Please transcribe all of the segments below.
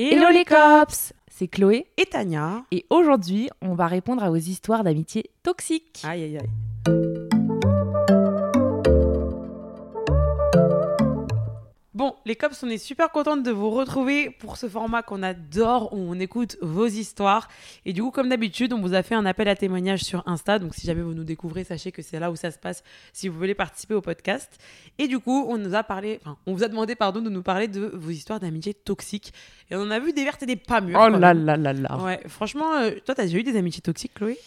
Hello les cops C'est Chloé Et Tania. et aujourd'hui on va répondre à vos histoires d'amitié toxiques. Aïe, aïe, aïe. Bon, les cops, on est super contente de vous retrouver pour ce format qu'on adore, où on écoute vos histoires. Et du coup, comme d'habitude, on vous a fait un appel à témoignage sur Insta. Donc, si jamais vous nous découvrez, sachez que c'est là où ça se passe si vous voulez participer au podcast. Et du coup, on nous a parlé, enfin, on vous a demandé, pardon, de nous parler de vos histoires d'amitié toxiques. Et on en a vu des vertes et des pas mûres. Oh là là là là Ouais, franchement, euh, toi, t'as déjà eu des amitiés toxiques, Chloé?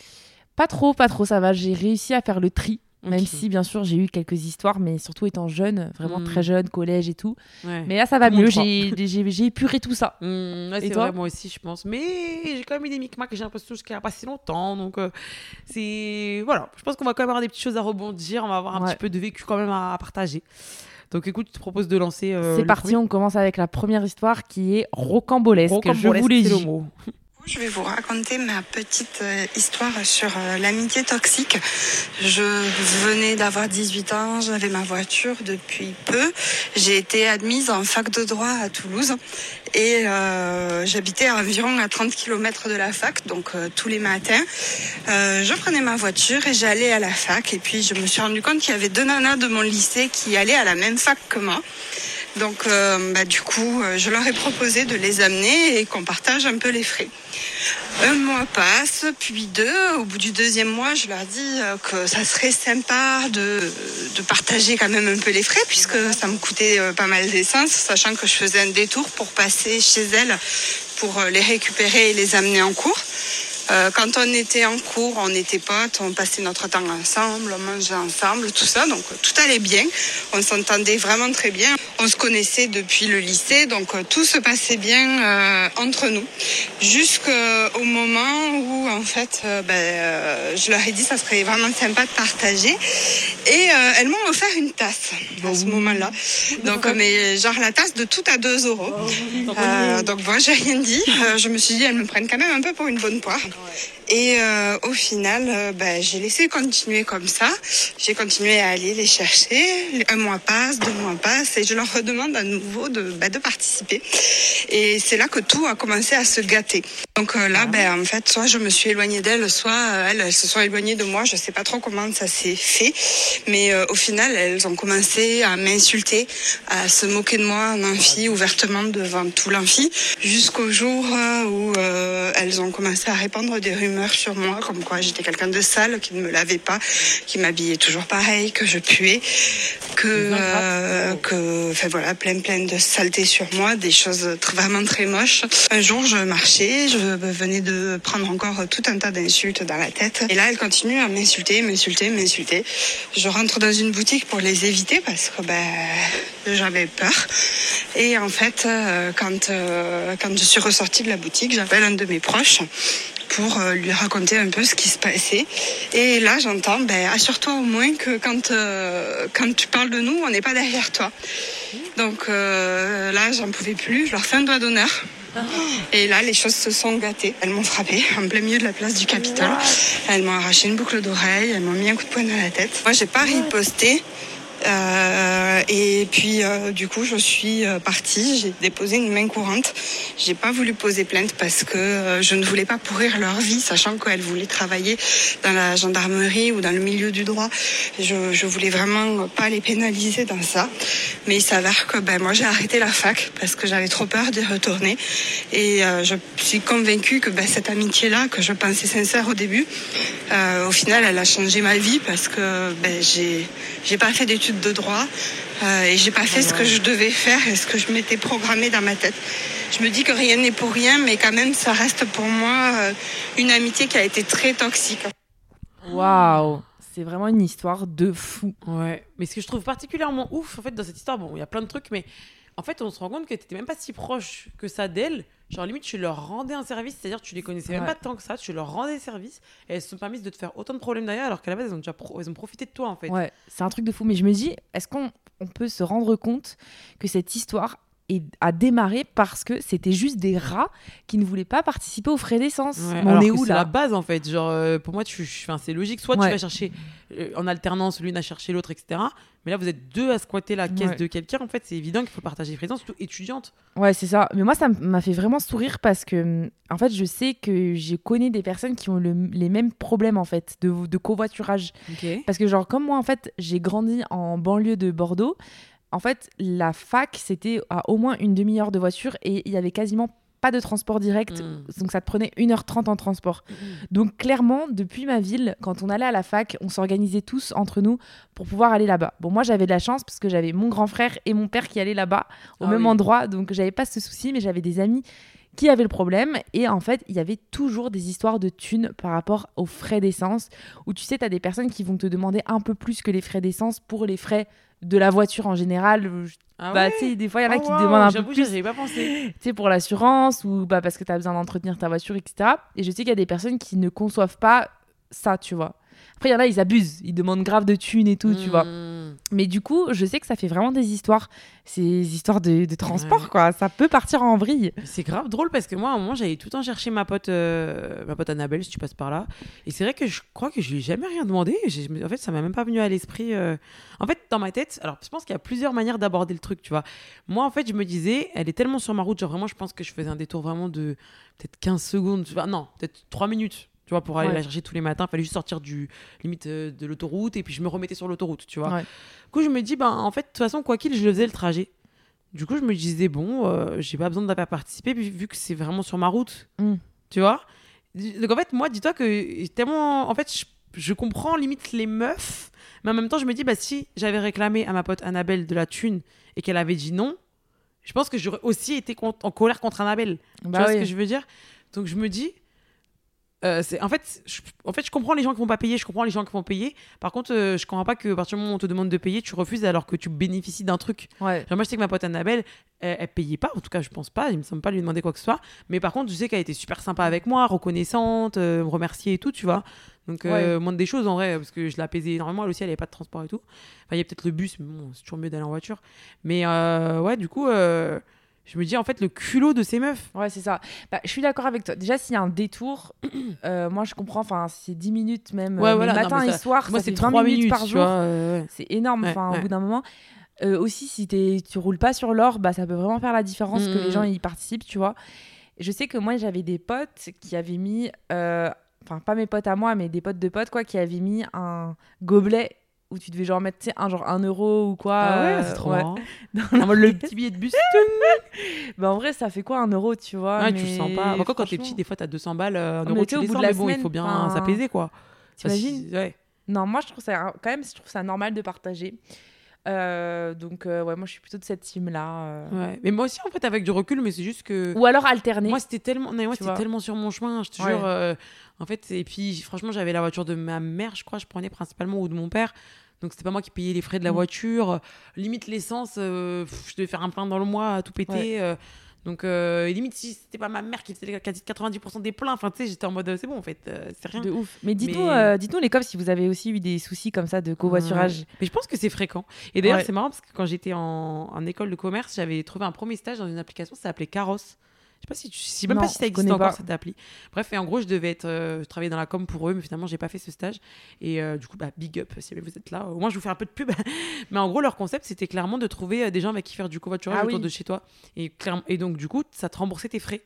Pas trop, pas trop, ça va. J'ai réussi à faire le tri. Même si, bien sûr, j'ai eu quelques histoires, mais surtout étant jeune, vraiment Mm. très jeune, collège et tout. Ouais. Mais là, ça va Tout mieux. J'ai épuré tout ça. Mmh, Et c'est vrai, moi aussi, je pense. Mais j'ai quand même eu des micmacs j'ai l'impression jusqu'à pas si longtemps. Donc, euh, c'est. Voilà. Je pense qu'on va quand même avoir des petites choses à rebondir. On va avoir un Ouais. petit peu de vécu quand même à, à partager. Donc, écoute, je te propose de lancer. euh, C'est parti, premier. on commence avec la première histoire qui est rocambolesque. je vous le mot. Je vais vous raconter ma petite euh, histoire sur euh, l'amitié toxique. Je venais d'avoir 18 ans, j'avais ma voiture depuis peu. J'ai été admise en fac de droit à Toulouse et euh, j'habitais à environ à 30 km de la fac, donc tous les matins. je prenais ma voiture et j'allais à la fac et puis je me suis rendu compte qu'il y avait deux nanas de mon lycée qui allaient à la même fac que moi. Donc, euh, bah, du coup, euh, je leur ai proposé de les amener et qu'on partage un peu les frais. Un mois passe, puis deux. Au bout du deuxième mois, je leur dis euh, que ça serait sympa de, de partager quand même un peu les frais, puisque ça me coûtait pas mal d'essence, sachant que je faisais un détour pour passer chez elles pour les récupérer et les amener en cours. Euh, quand on était en cours, on était potes, on passait notre temps ensemble, on mangeait ensemble, tout ça, donc tout allait bien. On s'entendait vraiment très bien. On se connaissait depuis le lycée, donc tout se passait bien euh, entre nous. Jusqu'au moment où, en fait, euh, ben, euh, je leur ai dit ça serait vraiment sympa de partager. Et euh, elles m'ont offert une tasse à ce moment-là. Donc, mais genre la tasse de tout à 2 euros. Euh, donc moi j'ai rien dit. Euh, je me suis dit elles me prennent quand même un peu pour une bonne poire. Et euh, au final, euh, ben, j'ai laissé continuer comme ça. J'ai continué à aller les chercher. Un mois passe, deux mois passent, et je leur redemande à nouveau de, ben, de participer. Et c'est là que tout a commencé à se gâter. Donc euh, là, ben, en fait, soit je me suis éloignée d'elles, soit euh, elles, elles se sont éloignées de moi. Je sais pas trop comment ça s'est fait, mais euh, au final, elles ont commencé à m'insulter, à se moquer de moi en amphi, ouvertement devant tout l'amphi, jusqu'au jour où elles ont commencé à répandre des rumeurs sur moi, comme quoi j'étais quelqu'un de sale, qui ne me lavait pas, qui m'habillait toujours pareil, que je puais, que, que, enfin voilà, plein plein de saletés sur moi, des choses vraiment très moches. Un jour, je marchais, je venais de prendre encore tout un tas d'insultes dans la tête, et là, elles continuent à m'insulter, m'insulter, m'insulter. Je rentre dans une boutique pour les éviter parce que ben j'avais peur. Et en fait, euh, quand euh, quand je suis ressortie de la boutique, j'appelle un de mes proches pour euh, lui raconter un peu ce qui se passait. Et là, j'entends, ben, assure-toi au moins que quand, euh, quand tu parles de nous, on n'est pas derrière toi. Donc euh, là, j'en pouvais plus, je leur fais un doigt d'honneur. Et là, les choses se sont gâtées. Elles m'ont frappé en plein milieu de la place du Capitole. Elles m'ont arraché une boucle d'oreille, elles m'ont mis un coup de poing dans la tête. Moi, j'ai pas riposté. Euh, et puis euh, du coup je suis euh, partie, j'ai déposé une main courante. J'ai pas voulu poser plainte parce que je ne voulais pas pourrir leur vie, sachant qu'elles voulaient travailler dans la gendarmerie ou dans le milieu du droit. Je, je voulais vraiment pas les pénaliser dans ça. Mais il s'avère que ben moi j'ai arrêté la fac parce que j'avais trop peur d'y retourner. Et euh, je suis convaincue que ben, cette amitié-là, que je pensais sincère au début, au final elle a changé ma vie parce que ben, j'ai pas fait d'études de droit euh, et j'ai pas fait ce que je devais faire et ce que je m'étais programmé dans ma tête. Je me dis que rien n'est pour rien, mais quand même ça reste pour moi euh, une amitié qui a été très toxique. Waouh C'est vraiment une histoire de fou. Ouais, mais ce que je trouve particulièrement ouf en fait dans cette histoire, bon, il y a plein de trucs, mais en fait, on se rend compte que t'étais même pas si proche que ça d'elles. Genre, limite, tu leur rendais un service, c'est-à-dire tu les connaissais même Ouais. pas tant que ça, tu leur rendais service et elles se sont permises de te faire autant de problèmes derrière alors qu'à la base, elles ont déjà pro- elles ont profité de toi en fait. Ouais, c'est un truc de fou. Mais je me dis, est-ce qu'on on peut se rendre compte que cette histoire est- a démarré parce que c'était juste des rats qui ne voulaient pas participer aux frais d'essence Ouais, On est où C'est là la base en fait. Genre, euh, pour moi, tu, c'est logique. Soit Ouais. tu vas chercher euh, en alternance, l'une a cherché l'autre, etc. Mais là, vous êtes deux à squatter la caisse Ouais. de quelqu'un. En fait, c'est évident qu'il faut partager les frais, surtout étudiante. Ouais, c'est ça. Mais moi, ça m'a fait vraiment sourire parce que, en fait, je sais que j'ai connu des personnes qui ont le- les mêmes problèmes, en fait, de, de covoiturage. Parce que, genre, comme moi, en fait, j'ai grandi en banlieue de Bordeaux, en fait, la fac, c'était à au moins une demi-heure de voiture et il y avait quasiment pas de transport direct. Mm. Donc, ça te prenait 1h30 en transport. Donc, clairement, depuis ma ville, quand on allait à la fac, on s'organisait tous entre nous pour pouvoir aller là-bas. Bon, moi, j'avais de la chance parce que j'avais mon grand frère et mon père qui allaient là-bas au Ah même oui. endroit. Donc, j'avais pas ce souci, mais j'avais des amis qui avaient le problème. Et en fait, il y avait toujours des histoires de thunes par rapport aux frais d'essence, où tu sais, tu as des personnes qui vont te demander un peu plus que les frais d'essence pour les frais de la voiture en général. Ah bah, ouais tu sais, des fois, il y en a Ah qui te demandent un peu plus pas pensé. tu sais, pour l'assurance ou bah, parce que tu as besoin d'entretenir ta voiture, etc. Et je sais qu'il y a des personnes qui ne conçoivent pas ça, tu vois. Après, il y en a, ils abusent, ils demandent grave de thunes et tout, tu vois. Mm. Mais du coup, je sais que ça fait vraiment des histoires, ces histoires de, de transport, Ouais. quoi. Ça peut partir en vrille. C'est grave drôle parce que moi, à un moment, j'allais tout le temps chercher ma pote, euh, ma pote Annabelle, si tu passes par là. Et c'est vrai que je crois que je lui ai jamais rien demandé. En fait, ça m'a même pas venu à l'esprit. euh. En fait, dans ma tête, alors je pense qu'il y a plusieurs manières d'aborder le truc, tu vois. Moi, en fait, je me disais, elle est tellement sur ma route, genre vraiment, je pense que je faisais un détour vraiment de peut-être 15 secondes, tu vois, non, peut-être 3 minutes. Tu vois, pour aller Ouais. la chercher tous les matins, il fallait juste sortir du limite euh, de l'autoroute et puis je me remettais sur l'autoroute, tu vois. Ouais. Du coup, je me dis, ben, en fait, de toute façon, quoi qu'il, je le faisais le trajet. Du coup, je me disais, bon, euh, j'ai pas besoin participer, puis vu que c'est vraiment sur ma route, Mm. tu vois. Donc, en fait, moi, dis-toi que tellement. En fait, je, je comprends limite les meufs, mais en même temps, je me dis, bah, si j'avais réclamé à ma pote Annabelle de la thune et qu'elle avait dit non, je pense que j'aurais aussi été en colère contre Annabelle. tu Bah vois oui. ce que je veux dire? Donc, je me dis. Euh, en fait je, en fait je comprends les gens qui vont pas payer je comprends les gens qui vont payer par contre euh, je comprends pas que à partir du moment où on te demande de payer tu refuses alors que tu bénéficies d'un truc Ouais. Genre, moi, je sais que ma pote Annabelle, elle, elle payait pas, en tout cas, je pense pas, il me semble pas lui demander quoi que ce soit. Mais par contre, je sais qu'elle était super sympa avec moi, reconnaissante, euh, me remercier et tout, tu vois. Donc, euh, moindre des choses en vrai, parce que je l'apaisais énormément. Elle aussi, elle avait pas de transport et tout. Enfin, il y a peut-être le bus, mais bon, c'est toujours mieux d'aller en voiture. Mais euh, ouais, du coup, euh, je me dis, en fait, le culot de ces meufs. Ouais, c'est ça. Bah, je suis d'accord avec toi. Déjà, s'il y a un détour, euh, moi, je comprends. Enfin, c'est 10 minutes même. Ouais, euh, non, matin et soir, Moi, c'est fait 20 3 minutes, minutes, par jour. euh. C'est énorme. Enfin, ouais. au bout d'un moment. Euh, aussi, si t'es- tu roules pas sur l'or, bah, ça peut vraiment faire la différence que les mm. gens y participent, tu vois. Je sais que moi, j'avais des potes qui avaient mis, enfin, pas mes potes à moi, mais des potes de potes, quoi, qui avaient mis un gobelet où tu devais genre mettre, un genre un euro ou quoi. Ah ouais, euh, c'est trop ouais. Dans En mode le petit billet de bus. Bah, en vrai, ça fait quoi un euro, tu vois Ouais, tu le mais sens pas. Encore quand t'es franchement, petit, des fois, t'as 200 balles, euh, un mais euro, tu au bout de la mais bon, il semaine, faut bien s'apaiser, quoi. T'imagines Ouais. Non, moi, je trouve ça quand même, je trouve ça normal de partager. Euh, donc, euh, ouais, moi, je suis plutôt de cette team-là. euh. Ouais. Mais moi aussi, en fait, avec du recul, mais c'est juste que. Ou alors alterner. Moi, c'était tellement, non, mais moi, Tu c'était vois. tellement sur mon chemin, je te Ouais. jure. euh, en fait, et puis, franchement, j'avais la voiture de ma mère, je crois, je prenais principalement, ou de mon père. Donc, c'était pas moi qui payais les frais de la Mm. voiture. Limite, l'essence, euh, pff, je devais faire un plein dans le mois à tout péter. Euh, donc, euh, limite, si c'était pas ma mère qui faisait quasi 90% des pleins, enfin, tu sais, j'étais en mode, euh, c'est bon, en fait, euh, c'est rien. de ouf. Mais dites-nous, Mais- euh, dites-nous les cops si vous avez aussi eu des soucis comme ça de covoiturage. Ouais. Mais je pense que c'est fréquent. Et d'ailleurs, Ouais. c'est marrant parce que quand j'étais en, en école de commerce, j'avais trouvé un premier stage dans une application, ça s'appelait Caros. Je sais pas si tu, je sais même Non, pas si ça existe encore pas. cette appli. Bref, et en gros, je devais être, euh, je travaillais dans la com pour eux, mais finalement, j'ai pas fait ce stage. Et euh, du coup, bah, big up si vous êtes là. Au moins, je vous fais un peu de pub. mais en gros, leur concept, c'était clairement de trouver euh, des gens avec qui faire du covoiturage Ah autour oui. de chez toi. Et, clairement, et donc, du coup, ça te remboursait tes frais.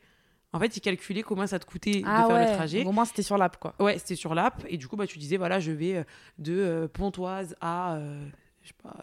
En fait, ils calculaient combien ça te coûtait Ah de faire ouais, le trajet. au moins c'était sur l'app quoi. Ouais, c'était sur l'app. Et du coup, bah, tu disais, voilà, je vais de euh, Pontoise à, euh, je sais pas,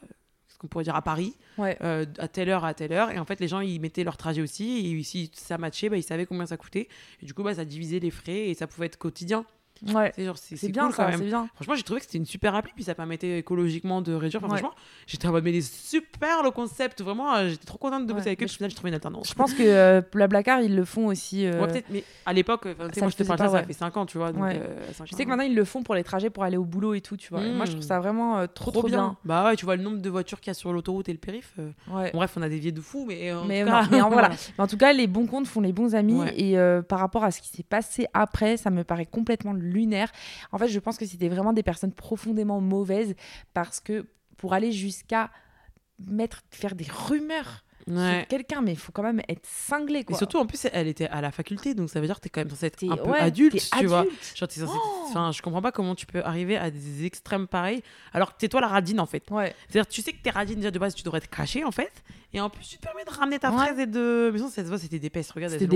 qu'on pourrait dire à Paris, Ouais. euh, à telle heure à telle heure. Et en fait, les gens, ils mettaient leur trajet aussi. Et si ça matchait, bah, ils savaient combien ça coûtait. Et du coup, bah, ça divisait les frais et ça pouvait être quotidien. Ouais. C'est genre, c'est C'est c'est bien cool quand même. c'est bien. Franchement, j'ai trouvé que c'était une super appli, puis ça permettait écologiquement de réduire. Enfin, Ouais. Franchement, j'étais en mode, mais super le concept. Vraiment, euh, j'étais trop contente de bosser Ouais, avec eux. Puis au final, j'ai trouvé une alternance. Je pense que euh, Blablacar, ils le font aussi. euh, Ouais, peut-être, mais à l'époque, moi je te parle ça, ça fait 5 ans, tu vois. Donc, Ouais. euh, Je sais que maintenant, ils le font pour les trajets pour aller au boulot et tout, tu vois. Moi, je trouve ça vraiment trop, trop, bien. Bah ouais, tu vois le nombre de voitures qu'il y a sur l'autoroute et le périph. bon, bref, on a des de fou, mais en Mais, tout cas, mais en, voilà. Mais en tout cas, les bons comptes font les bons amis. Et par rapport à ce qui s'est passé après, ça me paraît complètement lunaire. En fait, je pense que c'était vraiment des personnes profondément mauvaises parce que pour aller jusqu'à mettre, faire des rumeurs Ouais. sur quelqu'un, mais il faut quand même être cinglé. Et surtout, en plus, elle était à la faculté, donc ça veut dire que t'es quand même censé être un peu ouais, adulte, tu vois. adulte. Genre, censé- Oh. Enfin, je comprends pas comment tu peux arriver à des extrêmes pareils, alors que t'es toi la radine, en fait. Ouais. C'est-à-dire, tu sais que t'es radine déjà de base, tu devrais être caché, en fait. Et en plus, tu te permets de ramener ta Ouais. fraise et de. Mais sinon, ça se voit, c'était des pestes. Regarde, elles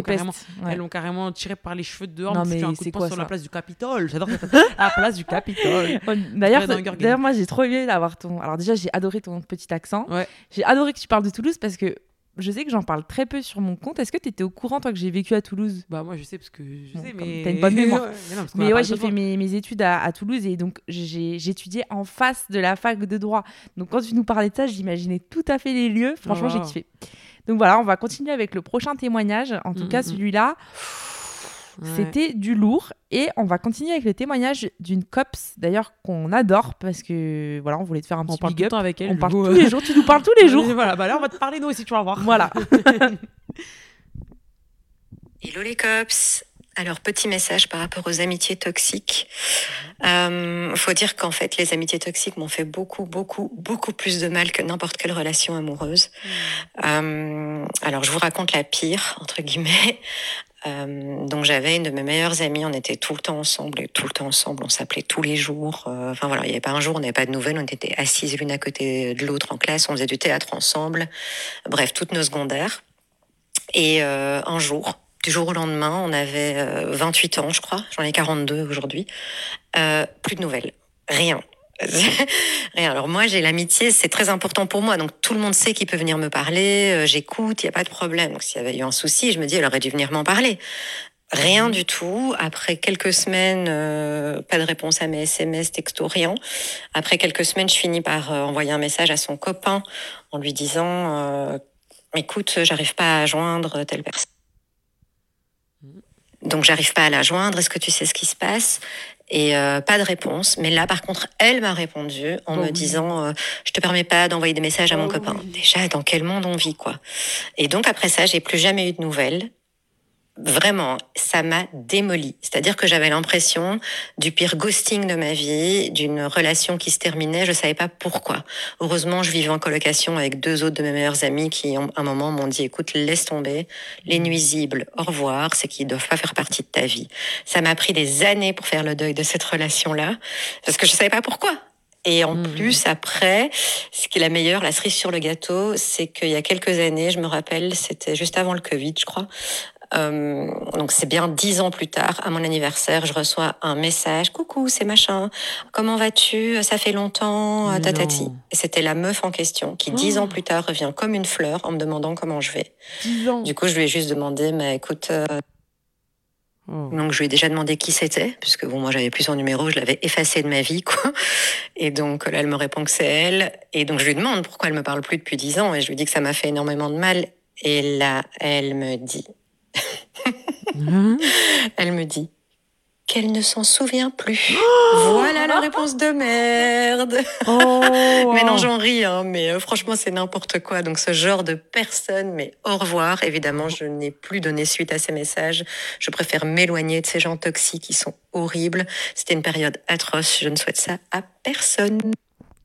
l'ont carrément, ouais. tiré par les cheveux dehors. Non, mais un coup de quoi, sur la place du Capitole. J'adore cette- la place du Capitole. D'ailleurs, d'ailleurs, moi, j'ai trop aimé d'avoir ton. Alors, déjà, j'ai adoré ton petit accent. Ouais. J'ai adoré que tu parles de Toulouse parce que je sais que j'en parle très peu sur mon compte. Est-ce que tu étais au courant, toi, que j'ai vécu à Toulouse? Bah, moi, je sais, parce que je Bon, sais, mais. t'as une bonne mémoire. Ouais, mais non, ouais, j'ai fait mes, mes études à, à Toulouse et donc j'ai- j'étudiais en face de la fac de droit. Donc quand tu nous parlais de ça, j'imaginais tout à fait les lieux. Franchement, j'ai wow. kiffé. Donc voilà, on va continuer avec le prochain témoignage. En tout Mm, cas, mm, mm. celui-là, Ouais. c'était du lourd. Et on va continuer avec le témoignage d'une copse, d'ailleurs, qu'on adore parce que voilà, on voulait te faire un On petit tout le up. temps avec elle. On parle tous les jours, tu nous parles tous les jours. Voilà, bah là, on va te parler nous aussi, tu vas voir. Voilà. Hello les cops alors, petit message par rapport aux amitiés toxiques. Euh, faut dire qu'en fait, les amitiés toxiques m'ont fait beaucoup, beaucoup, beaucoup plus de mal que n'importe quelle relation amoureuse. Euh, alors, je vous raconte la pire, entre guillemets. Euh, donc, j'avais une de mes meilleures amies, on était tout le temps ensemble, et tout le temps ensemble, on s'appelait tous les jours. Euh, Enfin, voilà, il n'y avait pas un jour, on n'avait pas de nouvelles, on était assises l'une à côté de l'autre en classe, on faisait du théâtre ensemble. Bref, toutes nos secondaires. Et euh, un jour, du jour au lendemain, on avait euh, 28 ans, je crois. J'en ai 42 aujourd'hui. Euh, plus de nouvelles. Rien. Rien. Alors moi, j'ai l'amitié, c'est très important pour moi. Donc tout le monde sait qu'il peut venir me parler. euh, J'écoute, il n'y a pas de problème. Donc s'il y avait eu un souci, je me dis, elle aurait dû venir m'en parler. Rien du tout. Après quelques semaines, euh, pas de réponse à mes SMS, texto, rien. Après quelques semaines, je finis par euh, envoyer un message à son copain en lui disant, euh, écoute, j'arrive pas à joindre telle personne. Donc j'arrive pas à la joindre. Est-ce que tu sais ce qui se passe? Et euh, pas de réponse. Mais là, par contre, elle m'a répondu en Oh me disant euh, Je te permets pas d'envoyer des messages à mon Oh copain. oui. Déjà, dans quel monde on vit, quoi? Et donc après ça, j'ai plus jamais eu de nouvelles. Vraiment, ça m'a démoli. C'est-à-dire que j'avais l'impression du pire ghosting de ma vie, d'une relation qui se terminait. Je savais pas pourquoi. Heureusement, je vivais en colocation avec deux autres de mes meilleurs amis qui, à un moment, m'ont dit "Écoute, laisse tomber les nuisibles. Au revoir. C'est qu'ils doivent pas faire partie de ta vie." Ça m'a pris des années pour faire le deuil de cette relation-là, parce que je savais pas pourquoi. Et en Mhm. plus, après, ce qui est la meilleure, la cerise sur le gâteau, c'est qu'il y a quelques années, je me rappelle, c'était juste avant le Covid, je crois. Euh, donc c'est bien dix ans plus tard, à mon anniversaire, je reçois un message. Coucou, c'est machin. Comment vas-tu? Ça fait longtemps. Mais Tatati. non. Et c'était la meuf en question qui dix Oh. ans plus tard revient comme une fleur en me demandant comment je vais. 10 ans. Du coup, je lui ai juste demandé, mais écoute, euh, Oh. donc je lui ai déjà demandé qui c'était, puisque bon, moi j'avais plus son numéro, je l'avais effacé de ma vie, quoi. Et donc là, elle me répond que c'est elle. Et donc je lui demande pourquoi elle me parle plus depuis dix ans, et je lui dis que ça m'a fait énormément de mal. Et là, elle me dit, Elle me dit qu'elle ne s'en souvient plus. Oh voilà la réponse de merde. Oh, Mais non, j'en ris, hein, mais euh, franchement, c'est n'importe quoi. Donc, ce genre de personne, mais au revoir. Évidemment, je n'ai plus donné suite à ces messages. Je préfère m'éloigner de ces gens toxiques qui sont horribles. C'était une période atroce. Je ne souhaite ça à personne.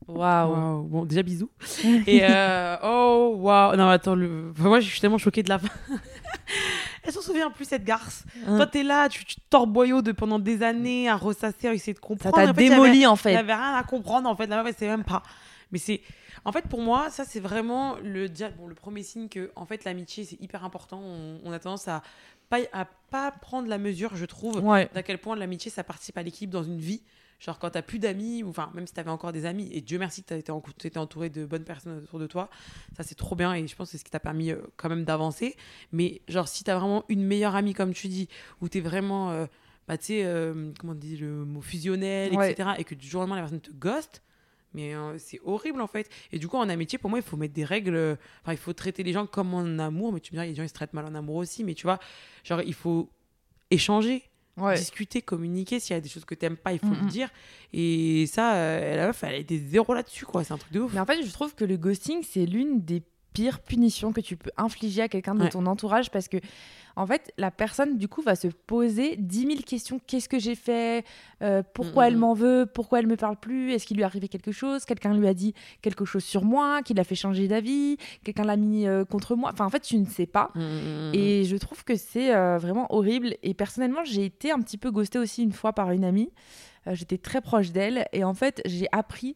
Waouh. Waouh. Bon, déjà bisous. Et euh, oh, waouh. Non, attends, le... enfin, moi, je suis tellement choquée de la fin. Elle s'en souvient plus, cette garce. Hein. Toi, t'es là, tu, tu torboyaux de, pendant des années à ressasser, à essayer de Ça comprendre. t'a En fait, il y avait- démoli en Il fait. n'y avait rien à comprendre, en fait. La meuf, elle sait même pas. Mais c'est. En fait, pour moi, ça, c'est vraiment le, bon, le premier signe que, en fait, l'amitié, c'est hyper important. On, on a tendance à pas, à pas prendre la mesure, je trouve, Ouais. d'à quel point l'amitié, ça participe à l'équipe dans une vie. Genre, quand t'as plus d'amis, ou enfin, même si t'avais encore des amis, et Dieu merci que t'as été, en- entouré de bonnes personnes autour de toi, ça c'est trop bien, et je pense que c'est ce qui t'a permis euh, quand même d'avancer. Mais, genre, si t'as vraiment une meilleure amie, comme tu dis, où t'es vraiment. euh, bah, tu sais, euh, comment on dit, le mot fusionnel, Ouais. etc. Et que du jour au lendemain, la personne te ghost. Mais euh, c'est horrible en fait. Et du coup, en amitié, pour moi, il faut mettre des règles. euh, Enfin, il faut traiter les gens comme en amour. Mais tu me a des gens, ils se traitent mal en amour aussi. Mais tu vois, genre, il faut échanger, Ouais. discuter, communiquer. S'il y a des choses que tu n'aimes pas, il faut le dire. Et ça, euh, la meuf, elle a été zéro là-dessus, quoi. C'est un truc de ouf. Mais en fait, je trouve que le ghosting, c'est l'une des pires punitions que tu peux infliger à quelqu'un de Ouais. ton entourage parce que, en fait, la personne, du coup, va se poser 10 000 questions. Qu'est-ce que j'ai fait? Euh, Pourquoi Mm, elle mm. m'en veut? Pourquoi elle me parle plus? Est-ce qu'il lui est arrivé quelque chose? Quelqu'un lui a dit quelque chose sur moi qui l'a fait changer d'avis? Quelqu'un l'a mis euh, contre moi? Enfin, en fait, tu ne sais pas. Mm, mm, mm, mm. Et je trouve que c'est euh, vraiment horrible. Et personnellement, j'ai été un petit peu ghostée aussi une fois par une amie. J'étais très proche d'elle. Et en fait, j'ai appris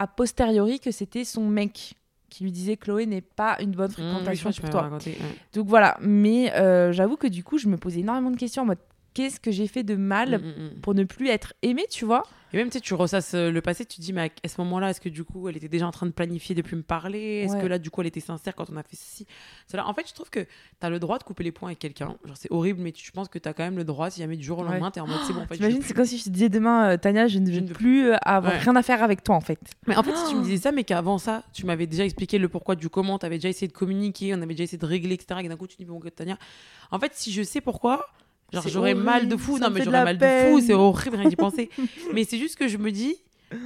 a posteriori que c'était son mec qui lui disait Chloé n'est pas une bonne Mm, oui, je fréquentation que tu pour toi. ouais. Donc voilà. Mais euh, j'avoue que du coup, je me posais énormément de questions en mode qu'est-ce que j'ai fait de mal Mm, mm, mm. pour ne plus être aimée, tu vois Et même, tu sais, tu ressasses euh, le passé, tu te dis, mais à ce moment-là, est-ce que du coup, elle était déjà en train de planifier depuis me parler Est-ce Ouais. que là, du coup, elle était sincère quand on a fait ceci Cela. En fait, je trouve que tu as le droit de couper les points avec quelqu'un. Genre, c'est horrible, mais tu, je pense que tu as quand même le droit, si jamais du jour au Ouais. lendemain, tu es en mode, c'est bon, en fait. T'imagines, c'est comme si je te disais demain, euh, Tania, je ne Je veux ne veux plus euh, avoir Ouais. rien à faire avec toi, en fait. Mais en fait, si tu me disais ça, mais qu'avant ça, tu m'avais déjà expliqué le pourquoi du comment, tu avais déjà essayé de communiquer, on avait déjà essayé de régler, etc. Et d'un coup, tu dis, bon, Tania. En fait, si je sais pourquoi, genre, j'aurais mal de fou. ça Non, mais j'aurais mal de fou, c'est horrible, rien d'y penser. mais c'est juste que je me dis,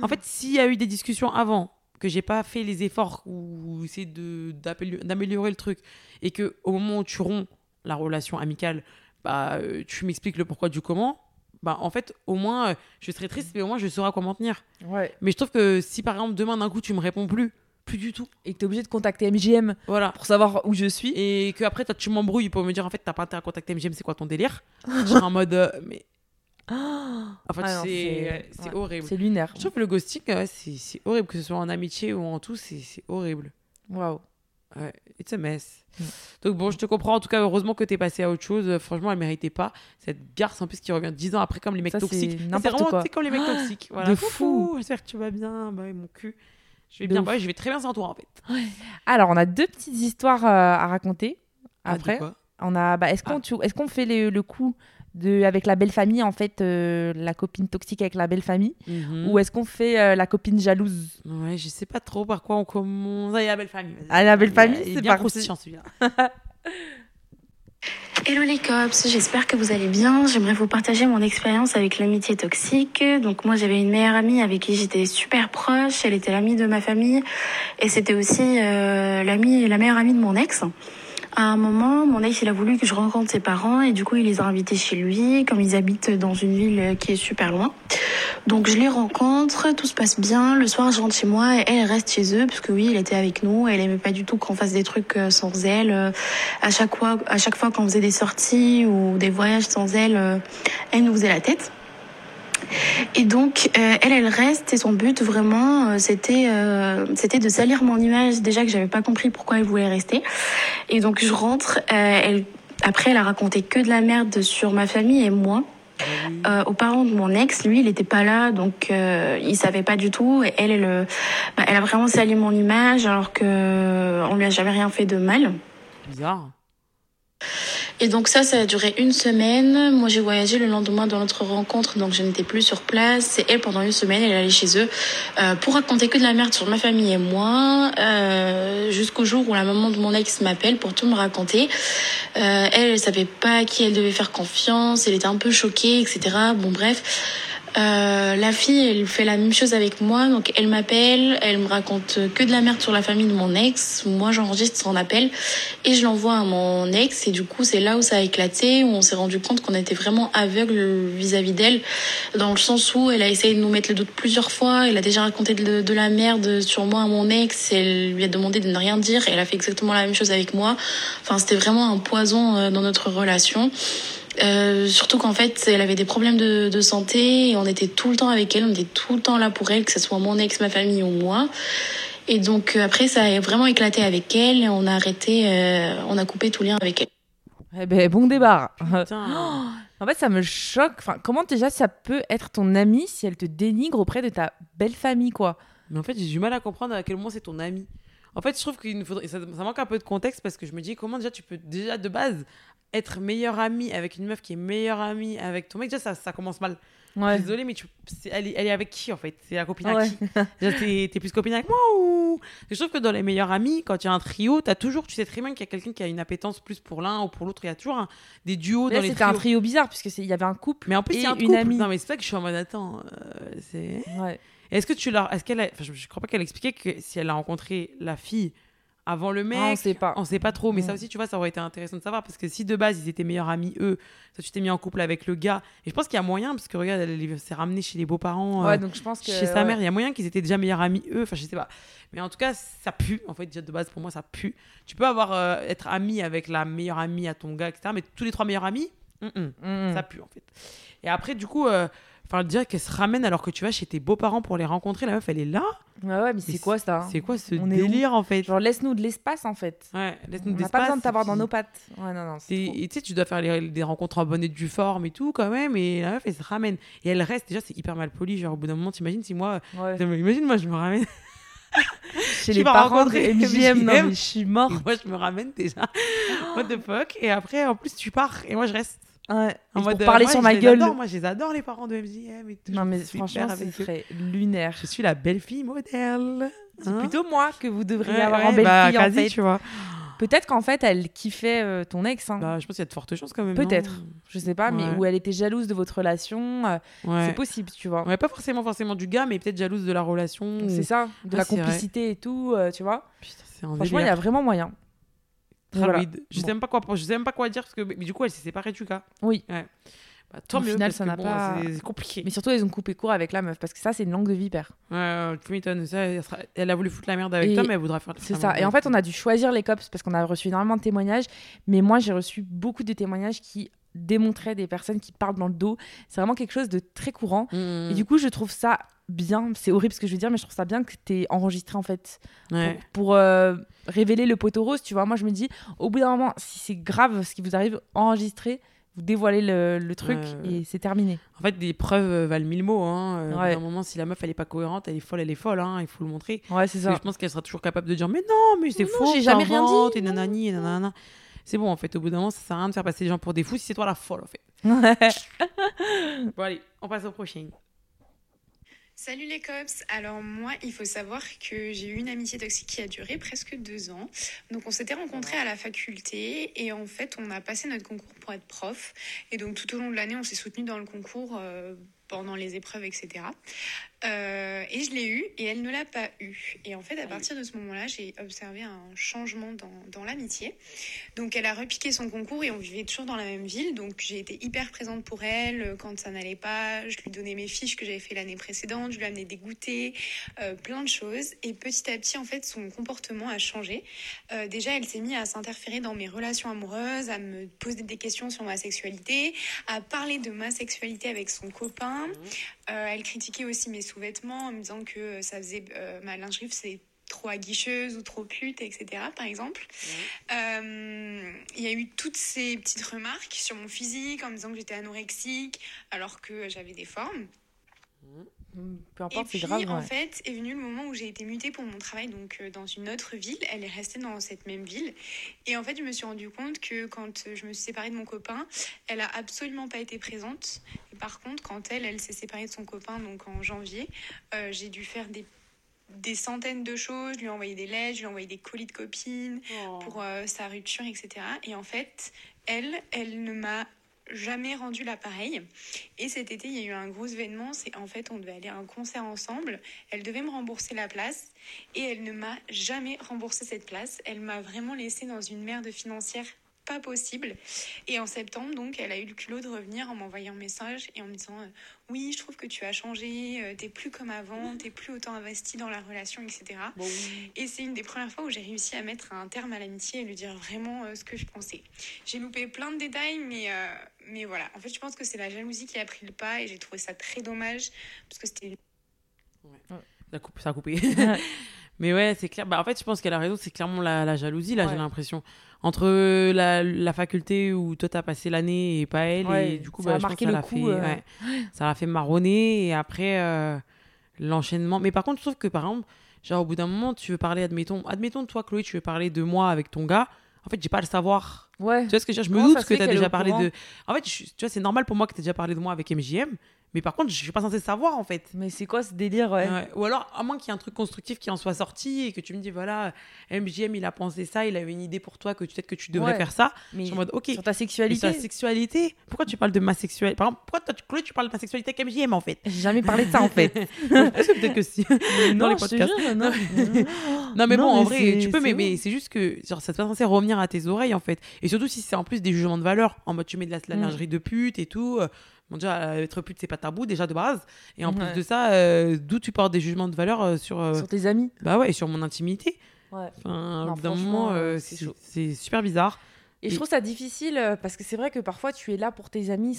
en fait, s'il y a eu des discussions avant, que j'ai pas fait les efforts ou essayer d'améliorer le truc, et que au moment où tu romps la relation amicale, bah, euh, tu m'expliques le pourquoi du comment. Bah, en fait, au moins, euh, je serais triste, mais au moins, je saurai à quoi m'en tenir. Ouais. Mais je trouve que si par exemple demain d'un coup tu me réponds plus, plus du tout, Et que t'es obligé de contacter MGM voilà. pour savoir où je suis. Et que après tu m'embrouilles pour me dire en fait t'as pas intérêt à contacter MGM, c'est quoi ton délire? Je serai en mode euh, mais en fait Ah c'est c'est- c'est ouais. horrible. C'est lunaire. Je trouve que le ghosting ouais, c'est c'est horrible que ce soit en amitié ou en tout, c'est c'est horrible. Waouh. Ouais, it's a mess. Mm. Donc bon, je te comprends. En tout cas, heureusement que t'es passé à autre chose. Euh, Franchement, elle méritait pas. Cette garce en plus qui revient dix ans après comme les mecs Ça, c'est toxiques. N'importe vraiment, quoi. comme les mecs toxiques. Voilà. de fou. J'espère que tu vas bien. Bah mon cul. Je vais bien. ouais, je vais très bien sans toi en fait. Alors, on a deux petites histoires euh, à raconter. Ah, Après, on a. Bah, est-ce qu'on Ah. est-ce qu'on fait le, le coup de avec la belle famille en fait, euh, la copine toxique avec la belle famille, Mhm. ou est-ce qu'on fait euh, la copine jalouse? Ouais, je sais pas trop par quoi on commence. Allez, la belle famille. Allez, la belle famille, Il est c'est bien parti. Hello les cops, j'espère que vous allez bien. J'aimerais vous partager mon expérience avec l'amitié toxique. Donc moi j'avais une meilleure amie avec qui j'étais super proche. Elle était l'amie de ma famille et c'était aussi euh, l'amie, la meilleure amie de mon ex. À un moment, mon ex il a voulu que je rencontre ses parents et du coup il les a invités chez lui, comme ils habitent dans une ville qui est super loin. Donc je les rencontre, tout se passe bien. Le soir, je rentre chez moi et elle reste chez eux parce que oui, elle était avec nous. Elle aimait pas du tout qu'on fasse des trucs euh, sans elle. Euh, À chaque fois, à chaque fois qu'on faisait des sorties ou des voyages sans elle, euh, elle nous faisait la tête. Et donc, euh, elle, elle reste et son but vraiment, euh, c'était, euh, c'était de salir mon image. Déjà que j'avais pas compris pourquoi elle voulait rester. Et donc, je rentre. elle, après, elle a raconté que de la merde sur ma famille et moi. Euh, aux parents de mon ex, lui, il était pas là, donc euh, il savait pas du tout. Et elle, elle, bah, elle a vraiment sali mon image, alors que euh, on lui a jamais rien fait de mal. Bizarre. Et donc ça, ça a duré une semaine. Moi, j'ai voyagé le lendemain de notre rencontre, donc je n'étais plus sur place. Et elle, pendant une semaine, elle allait chez eux euh, pour raconter que de la merde sur ma famille et moi, euh, jusqu'au jour où la maman de mon ex m'appelle pour tout me raconter. Euh, elle, elle savait pas à qui elle devait faire confiance. Elle était un peu choquée, etc. Bon, bref. Euh, la fille, elle fait la même chose avec moi. Donc, elle m'appelle, elle me raconte que de la merde sur la famille de mon ex. Moi, j'enregistre son appel et je l'envoie à mon ex. Et du coup, c'est là où ça a éclaté, où on s'est rendu compte qu'on était vraiment aveugle vis-à-vis d'elle, dans le sens où elle a essayé de nous mettre le doute plusieurs fois. Elle a déjà raconté de, de la merde sur moi à mon ex. Elle lui a demandé de ne rien dire. Et elle a fait exactement la même chose avec moi. Enfin, c'était vraiment un poison euh, dans notre relation. Euh, surtout qu'en fait, elle avait des problèmes de, de santé et on était tout le temps avec elle, on était tout le temps là pour elle, que ce soit mon ex, ma famille ou moi. Et donc euh, après, ça a vraiment éclaté avec elle et on a arrêté, euh, on a coupé tout lien avec elle. Eh ben, bon débarras. Putain. En fait, ça me choque. Enfin, comment déjà ça peut être ton amie si elle te dénigre auprès de ta belle famille, quoi? Mais en fait, j'ai du mal à comprendre à quel moment c'est ton ami. En fait, je trouve qu'il nous faudrait. Ça, ça manque un peu de contexte parce que je me dis comment déjà tu peux déjà de base être meilleure amie avec une meuf qui est meilleure amie avec ton mec, déjà, ça, ça commence mal. Ouais. Désolée, mais tu, elle, est, elle est avec qui en fait? C'est la copine à Ouais. qui? Déjà, T'es plus copine avec moi ou? Je trouve que dans les meilleurs amis, quand il y a un trio, t'as toujours, tu sais très bien qu'il y a quelqu'un qui a une appétence plus pour l'un ou pour l'autre. Il y a toujours un- des duos dans les c'était un trio bizarre, puisque il y avait un couple Mais en plus, il y a un une couple. amie. Non, mais c'est pas que je suis en mode attends. euh, c'est. Ouais. Est-ce que tu leur, est-ce qu'elle, a... enfin, je, je crois pas qu'elle expliquait que si elle a rencontré la fille avant le mec, Ah, on sait pas. on sait pas trop. Mais Mm. ça aussi, tu vois, ça aurait été intéressant de savoir parce que si de base ils étaient meilleurs amis eux, toi tu t'es mis en couple avec le gars, et je pense qu'il y a moyen parce que regarde, elle, s'est ramenée chez les beaux-parents. euh, Ouais, donc je pense que. chez sa ouais. mère, il y a moyen qu'ils étaient déjà meilleurs amis eux, enfin je sais pas. Mais en tout cas, ça pue. En fait, déjà de base pour moi, ça pue. Tu peux avoir euh, être ami avec la meilleure amie à ton gars, etc. Mais tous les trois meilleurs amis, Mm. ça pue en fait. Et après, du coup, euh, enfin dire qu'elle se ramène alors que tu vas chez tes beaux-parents pour les rencontrer, la meuf elle est là. Ouais, ouais, mais c'est quoi ça C'est quoi ce On délire en fait Genre, laisse-nous de l'espace en fait. Ouais, laisse-nous On des n'a pas besoin de t'avoir dans nos pattes. Ouais, non, non. Et tu sais, tu dois faire les- des rencontres en bonne et due forme et tout quand même. Et la meuf, elle se ramène. Et elle reste. Déjà, c'est hyper mal poli. Genre, au bout d'un moment, t'imagines si moi. Ouais. Imagine, moi, je me ramène. Chez tu les parents de MJM, non, mais je suis morte. Et moi, je me ramène déjà. What the fuck? Et après, en plus, tu pars. Et moi, je reste. Ouais. En mode, pour euh, parler moi, sur ma les gueule. adore. Moi, je les adore, les parents de MJM et tout. Non, mais franchement, ce avec eux. serait lunaire. Je suis la belle fille modèle. C'est Hein plutôt moi que vous devriez Ouais, avoir ouais, en belle bah, fille, en fait. tu vois. Peut-être qu'en fait, elle kiffait euh, ton ex. hein. Bah, je pense qu'il y a de fortes chances quand même. Peut-être. Je sais pas, mais où elle était jalouse de votre relation. euh. C'est possible, tu vois. Ouais, pas forcément forcément du gars, mais peut-être jalouse de la relation. C'est ça, de Ah, la c'est vrai. complicité et tout, euh, tu vois. Putain, c'est Franchement, il y a vraiment moyen. Voilà. Je sais Bon. sais même pas quoi dire parce que mais du coup elle s'est séparée du gars. Oui. Bah, tant Au mieux final, parce ça n'a bon, pas- c'est- compliqué. Mais surtout, ils ont coupé court avec la meuf parce que ça, c'est une langue de vipère. Ouais, ouais, tu m'étonnes. Elle, sera- elle a voulu foutre la merde avec Et toi, mais elle voudra faire. C'est ça. Et en fait, on a dû choisir les cops parce qu'on a reçu énormément de témoignages. Mais moi, j'ai reçu beaucoup de témoignages qui démontraient des personnes qui parlent dans le dos. C'est vraiment quelque chose de très courant. Mmh, Et du coup, je trouve ça bien. C'est horrible ce que je veux dire, mais je trouve ça bien que tu aies enregistré en fait ouais. pour, pour, euh, révéler le poteau rose. Tu vois, moi, je me dis, au bout d'un moment, si c'est grave ce qui vous arrive, enregistrez, vous dévoilez le, le truc Ouais, et c'est terminé. En fait, des preuves euh, valent mille mots. Hein. Euh, Ouais. d'un moment, si la meuf elle est pas cohérente, elle est folle, elle est folle. Hein. Il faut le montrer. Ouais, c'est ça. je pense qu'elle sera toujours capable de dire mais non, mais c'est faux. j'ai jamais rien dit, Et nanani, et nanana. C'est bon en fait. Au bout d'un moment, ça sert à rien de faire passer les gens pour des fous si c'est toi la folle en fait. Bon allez, on passe au prochain. Salut les cops. Alors moi, il faut savoir que j'ai eu une amitié toxique qui a duré presque deux ans. Donc on s'était rencontrés à la faculté et en fait on a passé notre concours pour être prof. Et donc tout au long de l'année, on s'est soutenu dans le concours euh, pendant les épreuves, etc. Euh, et je l'ai eu et elle ne l'a pas eu. Et en fait, à partir de ce moment-là, j'ai observé un changement dans, dans l'amitié. Donc elle a repiqué son concours et on vivait toujours dans la même ville. Donc j'ai été hyper présente pour elle euh, quand ça n'allait pas. Je lui donnais mes fiches que j'avais fait l'année précédente. Je lui amenais des goûters, euh, plein de choses. Et petit à petit, en fait, son comportement a changé. Euh, déjà, elle s'est mise à s'interférer dans mes relations amoureuses, à me poser des questions sur ma sexualité, à parler de ma sexualité avec son copain. Euh, elle critiquait aussi mes sous-vêtements en me disant que euh, ça faisait euh, ma lingerie c'est trop aguicheuse ou trop pute, etc. Par exemple. Euh, il y a eu toutes ces petites remarques sur mon physique en me disant que j'étais anorexique alors que j'avais des formes. Peu Et importe, c'est grave. en ouais. fait, est venu le moment où j'ai été mutée pour mon travail donc euh, dans une autre ville. Elle est restée dans cette même ville. Et en fait, je me suis rendu compte que quand euh, je me suis séparée de mon copain, elle a absolument pas été présente. Et par contre, quand elle, elle s'est séparée de son copain donc en janvier, euh, j'ai dû faire des des centaines de choses, je lui ai envoyé des lettres, je lui ai envoyé des colis de copines pour euh, sa rupture, etc. Et en fait, elle, elle ne m'a jamais rendu l'appareil. Et cet été, il y a eu un gros événement, c'est en fait, on devait aller à un concert ensemble. Elle devait me rembourser la place et elle ne m'a jamais remboursé cette place. Elle m'a vraiment laissée dans une merde financière pas possible. Et en septembre, donc, elle a eu le culot de revenir en m'envoyant un message et en me disant euh, Oui, je trouve que tu as changé, euh, t'es plus comme avant, t'es plus autant investi dans la relation, etc. Et c'est une des premières fois où j'ai réussi à mettre un terme à l'amitié et lui dire vraiment euh, ce que je pensais. J'ai loupé plein de détails, mais, euh, mais voilà. En fait, je pense que c'est la jalousie qui a pris le pas et j'ai trouvé ça très dommage parce que c'était une Ça, coupe, ça a coupé. Mais ouais, c'est clair. Bah, en fait, je pense qu'elle a raison. C'est clairement la, la jalousie, là, Ouais. j'ai l'impression. Entre la, la faculté où toi, t'as passé l'année et pas elle. Ouais, et du coup, ça bah, a je pense marqué ça le l'a coup, fait, euh. ça l'a fait marronner. Et après, euh, l'enchaînement. Mais par contre, je trouve que, par exemple, genre, au bout d'un moment, tu veux parler, admettons, admettons, toi, Chloé, tu veux parler de moi avec ton gars. En fait, j'ai pas à le savoir Ouais. Tu vois ce que je veux dire? Je me doute que tu as déjà parlé de. En fait, je- tu vois, c'est normal pour moi que tu déjà parlé de moi avec MJM, mais par contre, je suis pas censée savoir en fait. Mais c'est quoi ce délire, ouais, Ouais. Ou alors, à moins qu'il y ait un truc constructif qui en soit sorti et que tu me dis, voilà, MJM, il a pensé ça, il avait une idée pour toi, que peut-être que tu devrais Ouais. faire ça. Mais Je suis en mode, ok. sur ta sexualité, sur la sexualité, pourquoi tu parles de ma sexualité? Par exemple, pourquoi toi, tu- Chloé, tu parles de ma sexualité avec MJM en fait? J'ai jamais parlé de ça en fait. Peut-être que si? dans les je te podcasts. jure, non. Non mais Non, bon, en vrai, tu peux, mais, c'est mais c'est juste que genre, ça te pas censé revenir à tes oreilles en fait. Et surtout si c'est en plus des jugements de valeur, en mode tu mets de la, la Mm. lingerie de pute et tout. euh, Bon, déjà, être pute, c'est pas tabou déjà de base. Et en Ouais. plus de ça, euh, d'où tu portes des jugements de valeur euh, sur. euh, Sur tes amis. Bah ouais, et sur mon intimité. Ouais. Enfin, d'un moment, c'est super bizarre. Et je trouve ça difficile parce que c'est vrai que parfois tu es là pour tes amis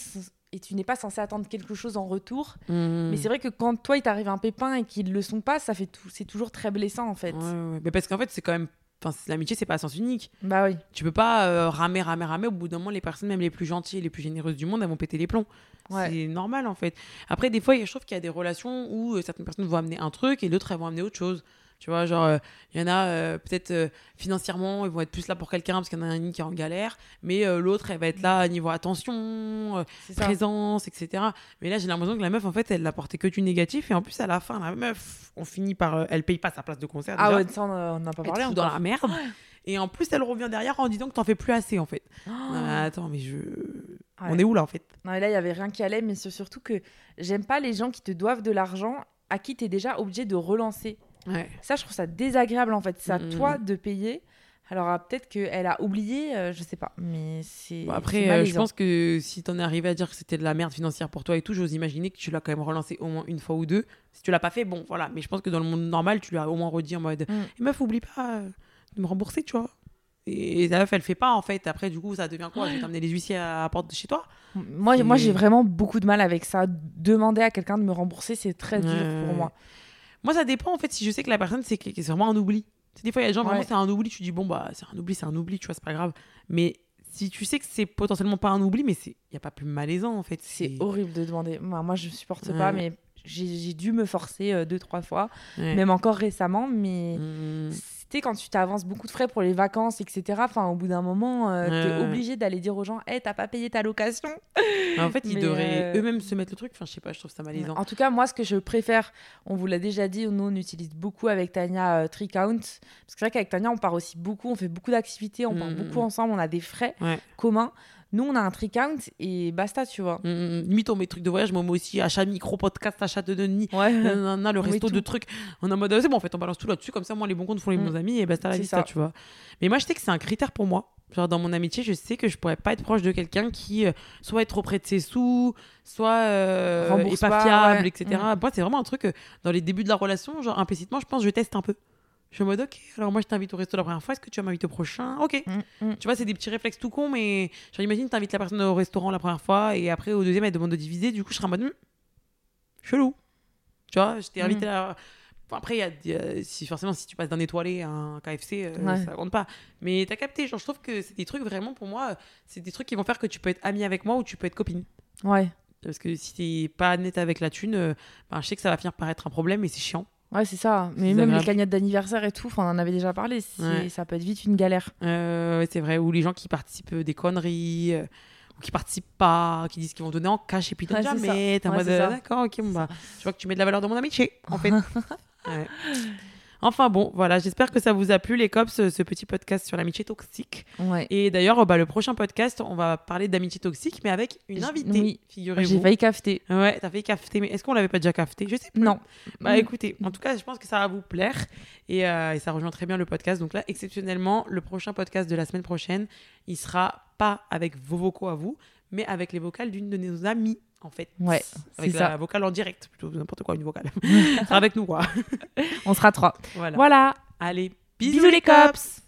et tu n'es pas censé attendre quelque chose en retour. Mm. Mais c'est vrai que quand toi il t'arrive un pépin et qu'ils le sont pas, ça fait tout, c'est toujours très blessant en fait. Ouais, ouais. Mais parce qu'en fait, c'est quand même. Enfin, l'amitié, c'est pas à sens unique. Bah oui. Tu peux pas euh, ramer, ramer, ramer. Au bout d'un moment, les personnes, même les plus gentilles et les plus généreuses du monde, elles vont péter les plombs. Ouais. C'est normal, en fait. Après, des fois, je trouve qu'il y a des relations où euh, certaines personnes vont amener un truc et d'autres, elles vont amener autre chose. Tu vois, genre, euh, il y en a euh, peut-être euh, financièrement, ils vont être plus là pour quelqu'un parce qu'il y en a une qui est en galère, mais euh, l'autre, elle va être là à niveau attention, euh, présence, etc. Mais là, j'ai l'impression que la meuf, en fait, elle n'apportait que du négatif et en plus, à la fin, la meuf, on finit par. euh, elle paye pas sa place de concert. Ah déjà. ouais, ça on n'a pas Elle parlé fout dans la merde. Et en plus, elle revient derrière en disant que t'en fais plus assez, en fait. Oh. Attends, mais je. Ouais. On est où là, en fait? Non, et là il y avait rien qui allait, mais c'est surtout que j'aime pas les gens qui te doivent de l'argent à qui tu es déjà obligé de relancer. Ouais. Ça, je trouve ça désagréable en fait. C'est à Mm. toi de payer. Alors ah, peut-être qu'elle a oublié, euh, je sais pas, mais c'est. Bon, après, euh, je pense que si t'en es arrivé à dire que c'était de la merde financière pour toi et tout, j'ose imaginer que tu l'as quand même relancé au moins une fois ou deux. Si tu l'as pas fait, bon, voilà. Mais je pense que dans le monde normal, tu lui as au moins redit en mode Mm. Eh, meuf, oublie pas euh, de me rembourser, tu vois. Et la meuf, elle fait pas, en fait. Après, du coup, ça devient quoi? Je vais t'amener les huissiers à la porte de chez toi? Moi, moi j'ai vraiment beaucoup de mal avec ça. Demander à quelqu'un de me rembourser, c'est très dur pour moi. Moi, ça dépend, en fait, si je sais que la personne, c'est que- que c'est vraiment un oubli. Tu sais, des fois, il y a des gens, vraiment, Ouais. c'est un oubli, tu dis, bon, bah, c'est un oubli, c'est un oubli, tu vois, c'est pas grave. Mais si tu sais que c'est potentiellement pas un oubli, mais il n'y a pas plus malaisant, en fait. C'est horrible de demander. Moi, moi, je supporte Ouais. pas, mais j'ai j'ai dû me forcer euh, deux, trois fois, Ouais. même encore récemment. Mais Mm. C'était quand tu t'avances beaucoup de frais pour les vacances, etc. Enfin, au bout d'un moment, euh, Ouais, t'es ouais. obligé d'aller dire aux gens Hé, t'as pas payé ta location En fait, ils devraient euh, eux-mêmes se mettre le truc. Enfin, je sais pas, je trouve ça malaisant. En tout cas, moi, ce que je préfère, on vous l'a déjà dit, nous, on utilise beaucoup avec Tania euh, Tricount. Parce que c'est vrai qu'avec Tania, on part aussi beaucoup, on fait beaucoup d'activités, on part Mm, beaucoup mm. ensemble, on a des frais Ouais. communs. Nous, on a un Tricount et basta, tu vois. Mm, limite, on met trucs de voyage, moi, moi aussi, achat micro, podcast, achat de nuit, Ouais. nanana, le On met resto de trucs. On en mode, euh, c'est bon, en fait, on balance tout là-dessus, comme ça, moi, les bons comptes font les Mm. bons amis et basta la liste, tu vois. Mais moi, je sais que c'est un critère pour moi. Genre, dans mon amitié, je sais que je pourrais pas être proche de quelqu'un qui euh, soit est trop près de ses sous, soit euh, est pas pas, fiable, ouais. etc. Mm. Moi, c'est vraiment un truc, euh, dans les débuts de la relation, genre, implicitement, je pense, je teste un peu. Je suis en mode, ok, alors moi, je t'invite au resto la première fois, est-ce que tu vas m'inviter au prochain? Ok. Mm, mm. Tu vois, c'est des petits réflexes tout cons, mais genre, imagine, t'invites la personne au restaurant la première fois et après, au deuxième, elle demande de diviser. Du coup, je serais en mode, Hmm, chelou. Tu vois, je t'ai invité Mm. à. Enfin, après, y a, y a- si, forcément, si tu passes d'un étoilé à un KFC, euh, Ouais. ça compte pas. Mais t'as capté, genre, je trouve que c'est des trucs vraiment, pour moi, c'est des trucs qui vont faire que tu peux être ami avec moi ou tu peux être copine. Ouais. Parce que si t'es pas net avec la thune, euh, ben, je sais que ça va finir par être un problème et c'est chiant. Ouais, c'est ça. Mais même les cagnottes d'anniversaire et tout, on en avait déjà parlé. Ouais. Ça peut être vite une galère. Euh, c'est vrai. Ou les gens qui participent euh, des conneries, euh, ou qui participent pas, qui disent qu'ils vont donner en cash et puis Ouais, jamais. T'es en mode, euh, d'accord, ok, bon, bah, je vois que tu mets de la valeur dans mon amitié, en fait. Ouais. Enfin bon, voilà, j'espère que ça vous a plu, les cops, ce, ce petit podcast sur l'amitié toxique. Ouais. Et d'ailleurs, bah, le prochain podcast, on va parler d'amitié toxique, mais avec une invitée, oui. figurez-vous. J'ai failli cafeter. Ouais, t'as fait cafeter, mais est-ce qu'on l'avait pas déjà cafeté? Je sais pas. Non. Bah écoutez, en tout cas, je pense que ça va vous plaire et, euh, et ça rejoint très bien le podcast. Donc là, exceptionnellement, le prochain podcast de la semaine prochaine, il sera pas avec vos vocaux à vous, mais avec les vocales d'une de nos amies, en fait. Ouais, Avec la ça. vocale en direct, plutôt n'importe quoi, une vocale. Avec nous, quoi. On sera trois. Voilà. Voilà. Allez, bisous, Bisous les cops